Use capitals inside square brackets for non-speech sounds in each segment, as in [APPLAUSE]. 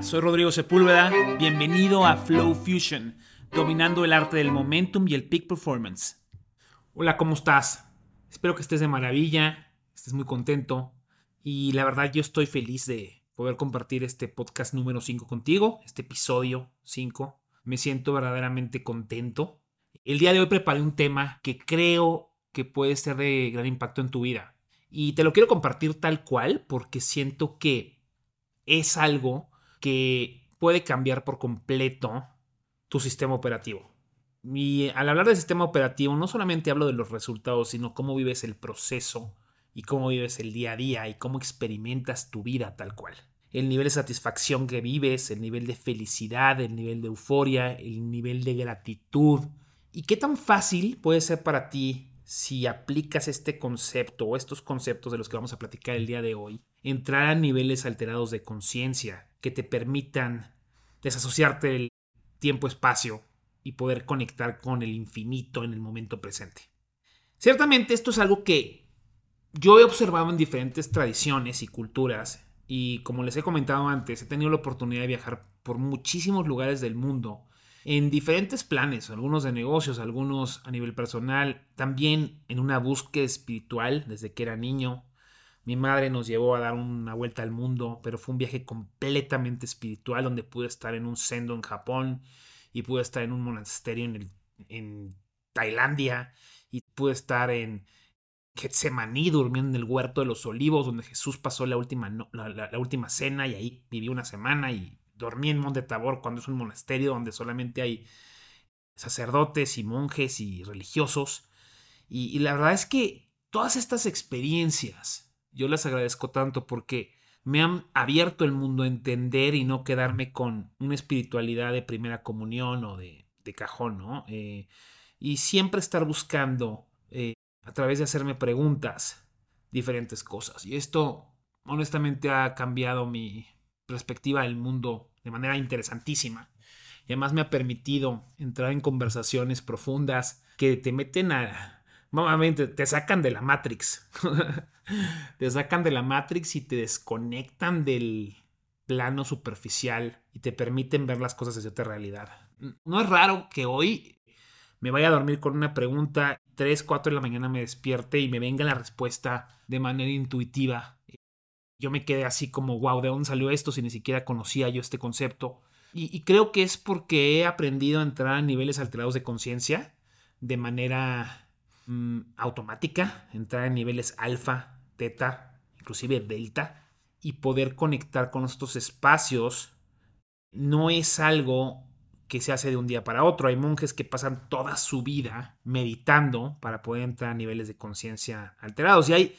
Soy Rodrigo Sepúlveda. Bienvenido a Flow Fusion, dominando el arte del momentum y el peak performance. Hola, ¿cómo estás? Espero que estés de maravilla, estés muy contento y la verdad yo estoy feliz de poder compartir este podcast número 5 contigo, este episodio 5. Me siento verdaderamente contento. El día de hoy preparé un tema que creo que puede ser de gran impacto en tu vida. Y te lo quiero compartir tal cual porque siento que es algo que puede cambiar por completo tu sistema operativo. Y al hablar de sistema operativo, no solamente hablo de los resultados, sino cómo vives el proceso y cómo vives el día a día y cómo experimentas tu vida tal cual. El nivel de satisfacción que vives, el nivel de felicidad, el nivel de euforia, el nivel de gratitud. Y qué tan fácil puede ser para ti si aplicas este concepto o estos conceptos de los que vamos a platicar el día de hoy, entrar a niveles alterados de conciencia, que te permitan desasociarte del tiempo-espacio y poder conectar con el infinito en el momento presente. Ciertamente esto es algo que yo he observado en diferentes tradiciones y culturas y como les he comentado antes, he tenido la oportunidad de viajar por muchísimos lugares del mundo en diferentes planes, algunos de negocios, algunos a nivel personal, también en una búsqueda espiritual desde que era niño, mi madre nos llevó a dar una vuelta al mundo, pero fue un viaje completamente espiritual donde pude estar en un sendo en Japón y pude estar en un monasterio en, en Tailandia y pude estar en Getsemaní durmiendo en el huerto de los olivos donde Jesús pasó la última, la, última cena y ahí viví una semana y dormí en Monte Tabor cuando es un monasterio donde solamente hay sacerdotes y monjes y religiosos. y la verdad es que todas estas experiencias yo les agradezco tanto porque me han abierto el mundo a entender y no quedarme con una espiritualidad de primera comunión o de, cajón, ¿no? Eh, y siempre estar buscando, eh, a través de hacerme preguntas, diferentes cosas. Y esto, honestamente, ha cambiado mi perspectiva del mundo de manera interesantísima. Y además me ha permitido entrar en conversaciones profundas que te meten a, Nuevamente, te sacan de la Matrix. [LAUGHS] te sacan de la Matrix y te desconectan del plano superficial y te permiten ver las cosas desde otra realidad. No es raro que hoy me vaya a dormir con una pregunta, 3, 4 de la mañana me despierte y me venga la respuesta de manera intuitiva. Yo me quedé así como, wow, ¿de dónde salió esto si ni siquiera conocía yo este concepto? Y creo que es porque he aprendido a entrar a niveles alterados de conciencia de manera Mm, automática, entrar en niveles alfa, teta, inclusive delta, y poder conectar con estos espacios no es algo que se hace de un día para otro. Hay monjes que pasan toda su vida meditando para poder entrar a niveles de conciencia alterados. Y hay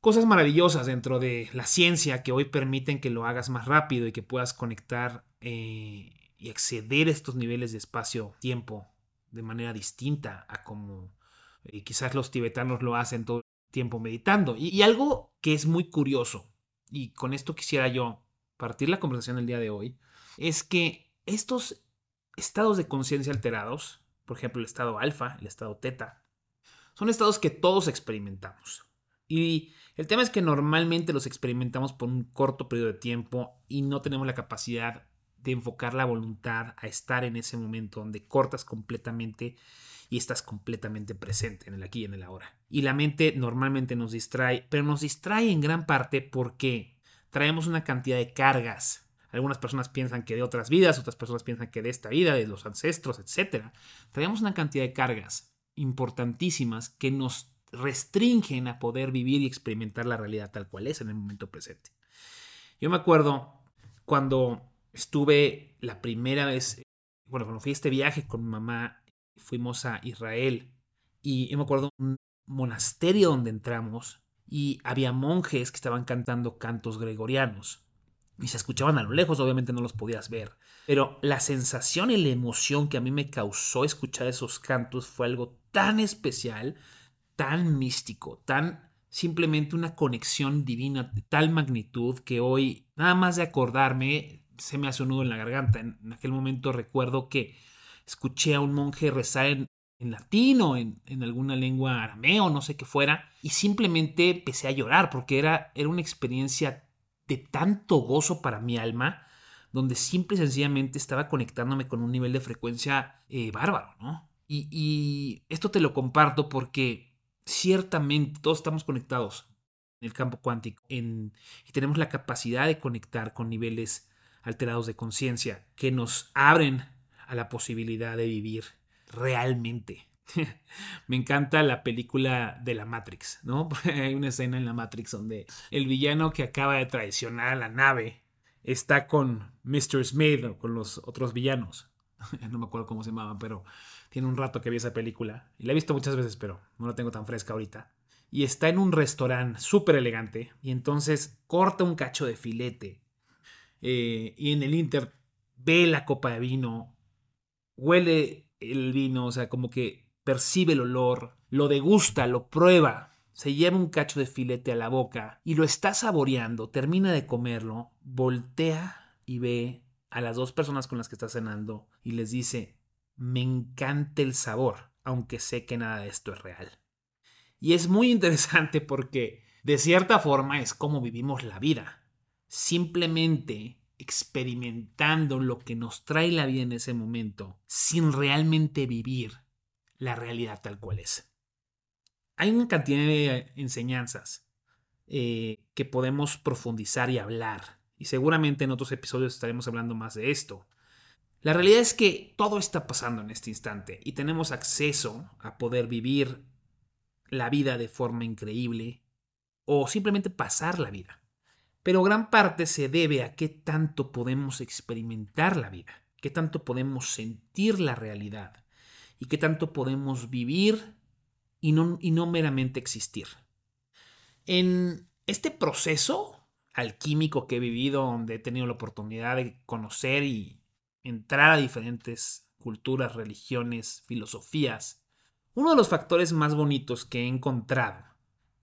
cosas maravillosas dentro de la ciencia que hoy permiten que lo hagas más rápido y que puedas conectar eh, y acceder a estos niveles de espacio-tiempo de manera distinta a como y quizás los tibetanos lo hacen todo el tiempo meditando. Y, algo que es muy curioso, y con esto quisiera yo partir la conversación del día de hoy, es que estos estados de conciencia alterados, por ejemplo el estado alfa, el estado teta, son estados que todos experimentamos. Y el tema es que normalmente los experimentamos por un corto periodo de tiempo y no tenemos la capacidad de enfocar la voluntad a estar en ese momento donde cortas completamente y estás completamente presente en el aquí y en el ahora. Y la mente normalmente nos distrae, pero nos distrae en gran parte porque traemos una cantidad de cargas. Algunas personas piensan que de otras vidas, otras personas piensan que de esta vida, de los ancestros, etc. Traemos una cantidad de cargas importantísimas que nos restringen a poder vivir y experimentar la realidad tal cual es en el momento presente. Yo me acuerdo cuando estuve la primera vez, bueno, cuando fui a este viaje con mi mamá fuimos a Israel y me acuerdo un monasterio donde entramos y había monjes que estaban cantando cantos gregorianos y se escuchaban a lo lejos, obviamente no los podías ver, pero la sensación y la emoción que a mí me causó escuchar esos cantos fue algo tan especial, tan místico, tan simplemente una conexión divina de tal magnitud que hoy, nada más de acordarme, se me hace un nudo en la garganta. En aquel momento recuerdo que escuché a un monje rezar en, en latín o en, alguna lengua arameo, no sé qué fuera, y simplemente empecé a llorar porque era, era una experiencia de tanto gozo para mi alma, donde simple y sencillamente estaba conectándome con un nivel de frecuencia eh, bárbaro, ¿no? Y, y esto te lo comparto porque ciertamente todos estamos conectados en el campo cuántico en, y tenemos la capacidad de conectar con niveles alterados de conciencia que nos abren a la posibilidad de vivir realmente. [LAUGHS] Me encanta la película de la Matrix, ¿no? [LAUGHS] Hay una escena en la Matrix donde el villano que acaba de traicionar a la nave está con Mr. Smith o con los otros villanos. [LAUGHS] no me acuerdo cómo se llamaban, pero tiene un rato que vi esa película. Y la he visto muchas veces, pero no la tengo tan fresca ahorita. Y está en un restaurante súper elegante. Y entonces corta un cacho de filete. Eh, y en el Inter ve la copa de vino. Huele el vino. O sea, como que percibe el olor. Lo degusta, lo prueba. Se lleva un cacho de filete a la boca. Y lo está saboreando. Termina de comerlo. Voltea y ve a las dos personas con las que está cenando. Y les dice, me encanta el sabor, aunque sé que nada de esto es real. Y es muy interesante porque, de cierta forma, es como vivimos la vida. Simplemente experimentando lo que nos trae la vida en ese momento, sin realmente vivir la realidad tal cual es. Hay una cantidad de enseñanzas eh, que podemos profundizar y hablar, y seguramente en otros episodios estaremos hablando más de esto. La realidad es que todo está pasando en este instante y tenemos acceso a poder vivir la vida de forma increíble o simplemente pasar la vida. Pero gran parte se debe a qué tanto podemos experimentar la vida, qué tanto podemos sentir la realidad y qué tanto podemos vivir y no, y no meramente existir. En este proceso alquímico que he vivido, donde he tenido la oportunidad de conocer y entrar a diferentes culturas, religiones, filosofías, uno de los factores más bonitos que he encontrado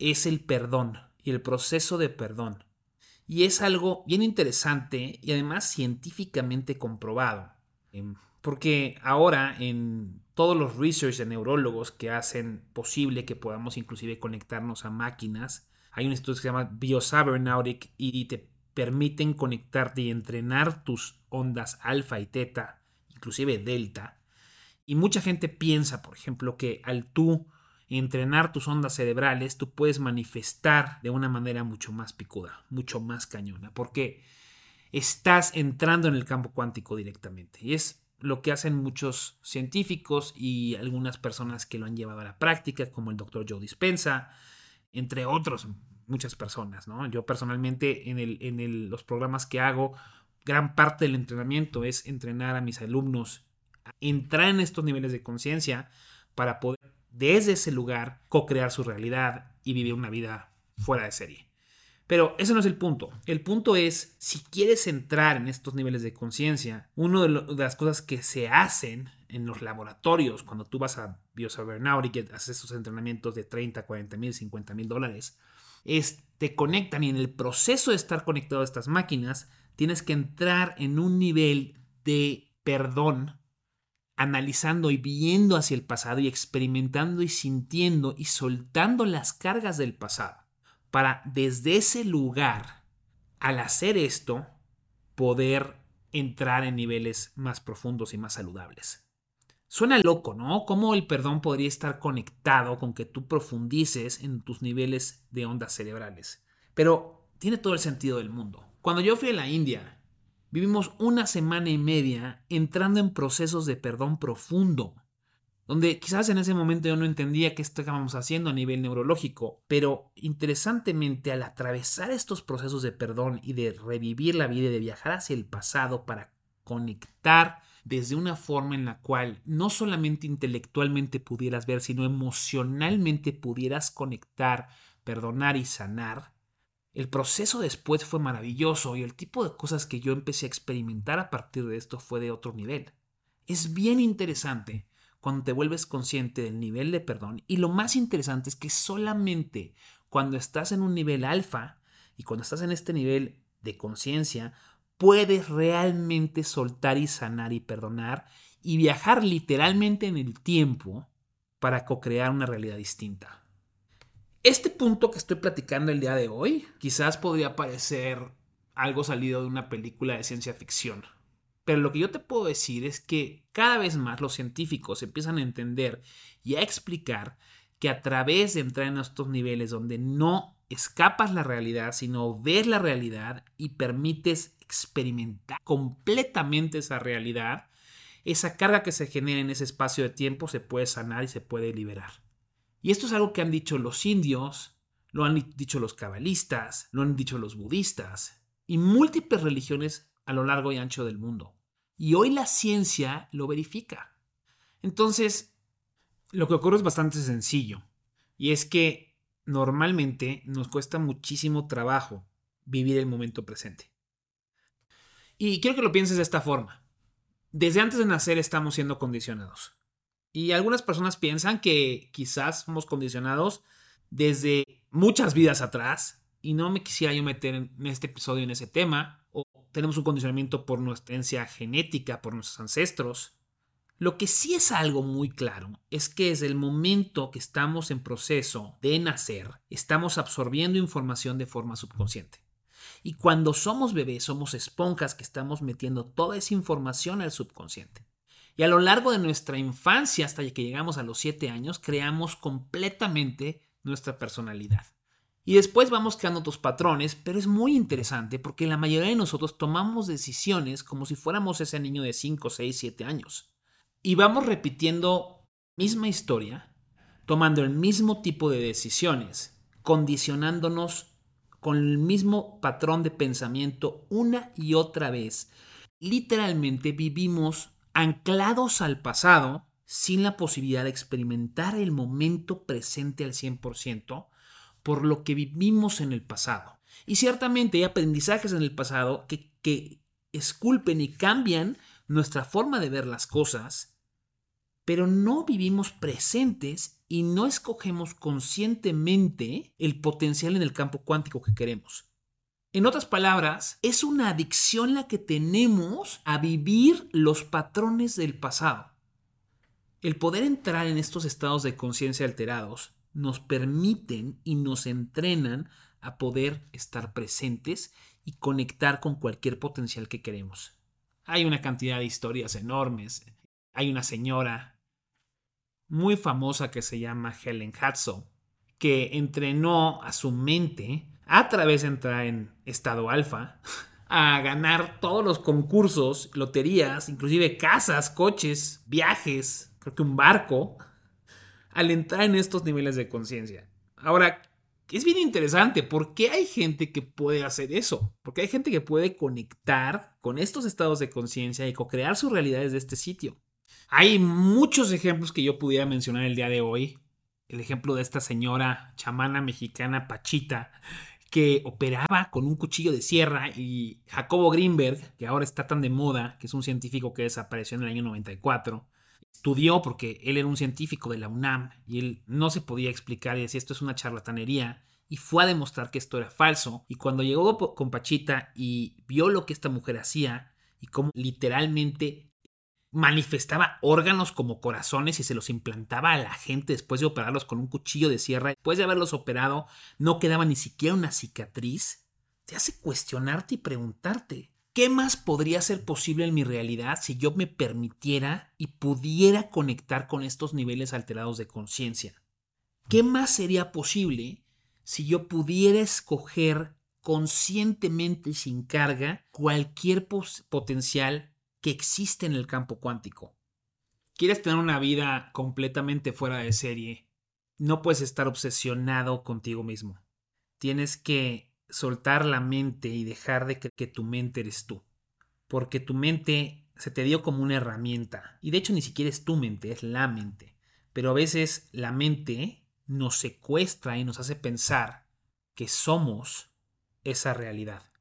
es el perdón y el proceso de perdón. Y es algo bien interesante y además científicamente comprobado. Em, porque ahora en todos los research de neurólogos que hacen posible que podamos inclusive conectarnos a máquinas, hay un estudio que se llama Biosabernautic y te permiten conectarte y entrenar tus ondas alfa y teta, inclusive delta. Y mucha gente piensa, por ejemplo, que al tú entrenar tus ondas cerebrales, tú puedes manifestar de una manera mucho más picuda, mucho más cañona, porque estás entrando en el campo cuántico directamente. Y es lo que hacen muchos científicos y algunas personas que lo han llevado a la práctica, como el doctor Joe Dispensa, entre otros muchas personas, ¿no? Yo personalmente en, el, en los programas que hago, gran parte del entrenamiento es entrenar a mis alumnos a entrar en estos niveles de conciencia para poder desde ese lugar co-crear su realidad y vivir una vida fuera de serie. Pero ese no es el punto. El punto es, si quieres entrar en estos niveles de conciencia, una de, las cosas que se hacen en los laboratorios, cuando tú vas a Biosabernaut y haces esos entrenamientos de 30, 40 mil, 50 mil dólares, es, te conectan y en el proceso de estar conectado a estas máquinas, tienes que entrar en un nivel de perdón, analizando y viendo hacia el pasado y experimentando y sintiendo y soltando las cargas del pasado, para desde ese lugar, al hacer esto, poder entrar en niveles más profundos y más saludables. Suena loco, ¿no? ¿Cómo el perdón podría estar conectado con que tú profundices en tus niveles de ondas cerebrales? Pero tiene todo el sentido del mundo. Cuando yo fui a la India, vivimos una semana y media entrando en procesos de perdón profundo, donde quizás en ese momento yo no entendía qué estábamos haciendo a nivel neurológico, pero interesantemente al atravesar estos procesos de perdón y de revivir la vida y de viajar hacia el pasado para conectar desde una forma en la cual no solamente intelectualmente pudieras ver, sino emocionalmente pudieras conectar, perdonar y sanar, el proceso después fue maravilloso y el tipo de cosas que yo empecé a experimentar a partir de esto fue de otro nivel. Es bien interesante cuando te vuelves consciente del nivel de perdón y lo más interesante es que solamente cuando estás en un nivel alfa y cuando estás en este nivel de conciencia puedes realmente soltar y sanar y perdonar y viajar literalmente en el tiempo para co-crear una realidad distinta. Este punto que estoy platicando el día de hoy quizás podría parecer algo salido de una película de ciencia ficción. Pero lo que yo te puedo decir es que cada vez más los científicos empiezan a entender y a explicar que a través de entrar en estos niveles donde no escapas la realidad, sino ves la realidad y permites experimentar completamente esa realidad, esa carga que se genera en ese espacio de tiempo se puede sanar y se puede liberar. Y esto es algo que han dicho los indios, lo han dicho los cabalistas, lo han dicho los budistas y múltiples religiones a lo largo y ancho del mundo. Y hoy la ciencia lo verifica. Entonces, lo que ocurre es bastante sencillo. Y es que normalmente nos cuesta muchísimo trabajo vivir el momento presente. Y quiero que lo pienses de esta forma. Desde antes de nacer estamos siendo condicionados. Y algunas personas piensan que quizás somos condicionados desde muchas vidas atrás. Y no me quisiera yo meter en este episodio en ese tema. O tenemos un condicionamiento por nuestra herencia genética, por nuestros ancestros. Lo que sí es algo muy claro es que desde el momento que estamos en proceso de nacer, estamos absorbiendo información de forma subconsciente. Y cuando somos bebés, somos esponjas que estamos metiendo toda esa información al subconsciente. Y a lo largo de nuestra infancia, hasta que llegamos a los 7 años, creamos completamente nuestra personalidad. Y después vamos creando otros patrones, pero es muy interesante porque la mayoría de nosotros tomamos decisiones como si fuéramos ese niño de 5, 6, 7 años. Y vamos repitiendo misma historia, tomando el mismo tipo de decisiones, condicionándonos con el mismo patrón de pensamiento una y otra vez. Literalmente vivimos anclados al pasado sin la posibilidad de experimentar el momento presente al 100% por lo que vivimos en el pasado. Y ciertamente hay aprendizajes en el pasado que, que esculpen y cambian nuestra forma de ver las cosas pero no vivimos presentes y no escogemos conscientemente el potencial en el campo cuántico que queremos. En otras palabras, es una adicción la que tenemos a vivir los patrones del pasado. El poder entrar en estos estados de conciencia alterados nos permiten y nos entrenan a poder estar presentes y conectar con cualquier potencial que queremos. Hay una cantidad de historias enormes. Hay una señora muy famosa que se llama Helen Hudson, que entrenó a su mente a través de entrar en estado alfa [LAUGHS] a ganar todos los concursos, loterías, inclusive casas, coches, viajes, creo que un barco, [LAUGHS] al entrar en estos niveles de conciencia. Ahora, es bien interesante, ¿por qué hay gente que puede hacer eso? Porque hay gente que puede conectar con estos estados de conciencia y co-crear sus realidades de este sitio. Hay muchos ejemplos que yo pudiera mencionar el día de hoy. El ejemplo de esta señora chamana mexicana Pachita, que operaba con un cuchillo de sierra y Jacobo Greenberg, que ahora está tan de moda, que es un científico que desapareció en el año 94, estudió porque él era un científico de la UNAM y él no se podía explicar y decía esto es una charlatanería y fue a demostrar que esto era falso. Y cuando llegó con Pachita y vio lo que esta mujer hacía y cómo literalmente manifestaba órganos como corazones y se los implantaba a la gente después de operarlos con un cuchillo de sierra. Después de haberlos operado, no quedaba ni siquiera una cicatriz. Te hace cuestionarte y preguntarte, ¿qué más podría ser posible en mi realidad si yo me permitiera y pudiera conectar con estos niveles alterados de conciencia? ¿Qué más sería posible si yo pudiera escoger conscientemente y sin carga cualquier potencial que existe en el campo cuántico. ¿Quieres tener una vida completamente fuera de serie? No puedes estar obsesionado contigo mismo. Tienes que soltar la mente y dejar de creer que tu mente eres tú. Porque tu mente se te dio como una herramienta. Y de hecho ni siquiera es tu mente, es la mente. Pero a veces la mente nos secuestra y nos hace pensar que somos esa realidad.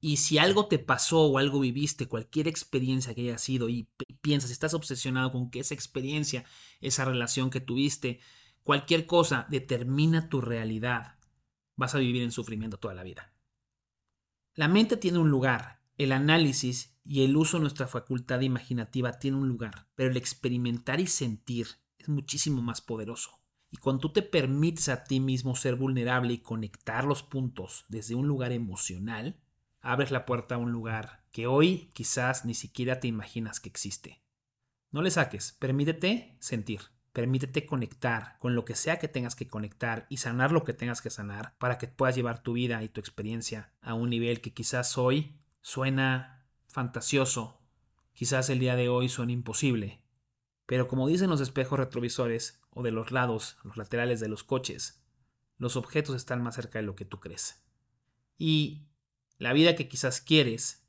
Y si algo te pasó o algo viviste, cualquier experiencia que haya sido y piensas, estás obsesionado con que esa experiencia, esa relación que tuviste, cualquier cosa determina tu realidad, vas a vivir en sufrimiento toda la vida. La mente tiene un lugar, el análisis y el uso de nuestra facultad imaginativa tiene un lugar, pero el experimentar y sentir es muchísimo más poderoso. Y cuando tú te permites a ti mismo ser vulnerable y conectar los puntos desde un lugar emocional, abres la puerta a un lugar que hoy quizás ni siquiera te imaginas que existe. No le saques, permítete sentir, permítete conectar con lo que sea que tengas que conectar y sanar lo que tengas que sanar para que puedas llevar tu vida y tu experiencia a un nivel que quizás hoy suena fantasioso, quizás el día de hoy suena imposible, pero como dicen los espejos retrovisores o de los lados, los laterales de los coches, los objetos están más cerca de lo que tú crees. Y la vida que quizás quieres,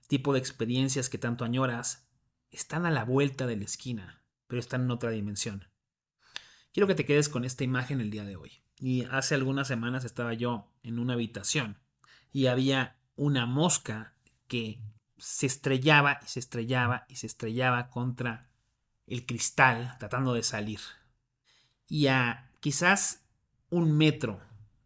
el tipo de experiencias que tanto añoras, están a la vuelta de la esquina, pero están en otra dimensión. Quiero que te quedes con esta imagen el día de hoy. Y hace algunas semanas estaba yo en una habitación y había una mosca que se estrellaba y se estrellaba y se estrellaba contra el cristal tratando de salir. Y a quizás un metro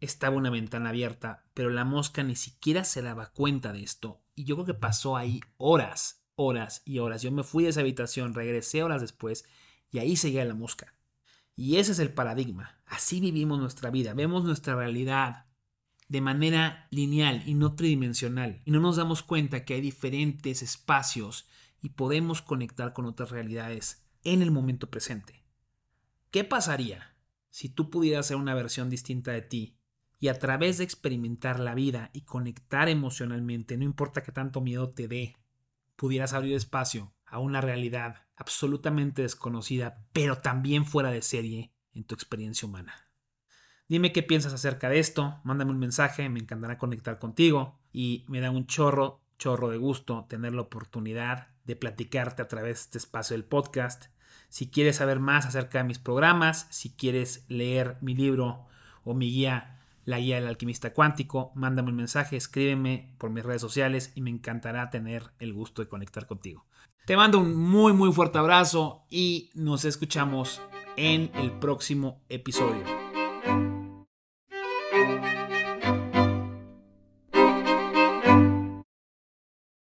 estaba una ventana abierta, pero la mosca ni siquiera se daba cuenta de esto. Y yo creo que pasó ahí horas, horas y horas. Yo me fui de esa habitación, regresé horas después y ahí seguía la mosca. Y ese es el paradigma. Así vivimos nuestra vida. Vemos nuestra realidad de manera lineal y no tridimensional. Y no nos damos cuenta que hay diferentes espacios y podemos conectar con otras realidades en el momento presente. ¿Qué pasaría si tú pudieras ser una versión distinta de ti y a través de experimentar la vida y conectar emocionalmente, no importa qué tanto miedo te dé, pudieras abrir espacio a una realidad absolutamente desconocida, pero también fuera de serie en tu experiencia humana? Dime qué piensas acerca de esto, mándame un mensaje, me encantará conectar contigo y me da un chorro, chorro de gusto tener la oportunidad de platicarte a través de este espacio del podcast. Si quieres saber más acerca de mis programas, si quieres leer mi libro o mi guía, la guía del alquimista cuántico, mándame un mensaje, escríbeme por mis redes sociales y me encantará tener el gusto de conectar contigo. Te mando un muy muy fuerte abrazo y nos escuchamos en el próximo episodio.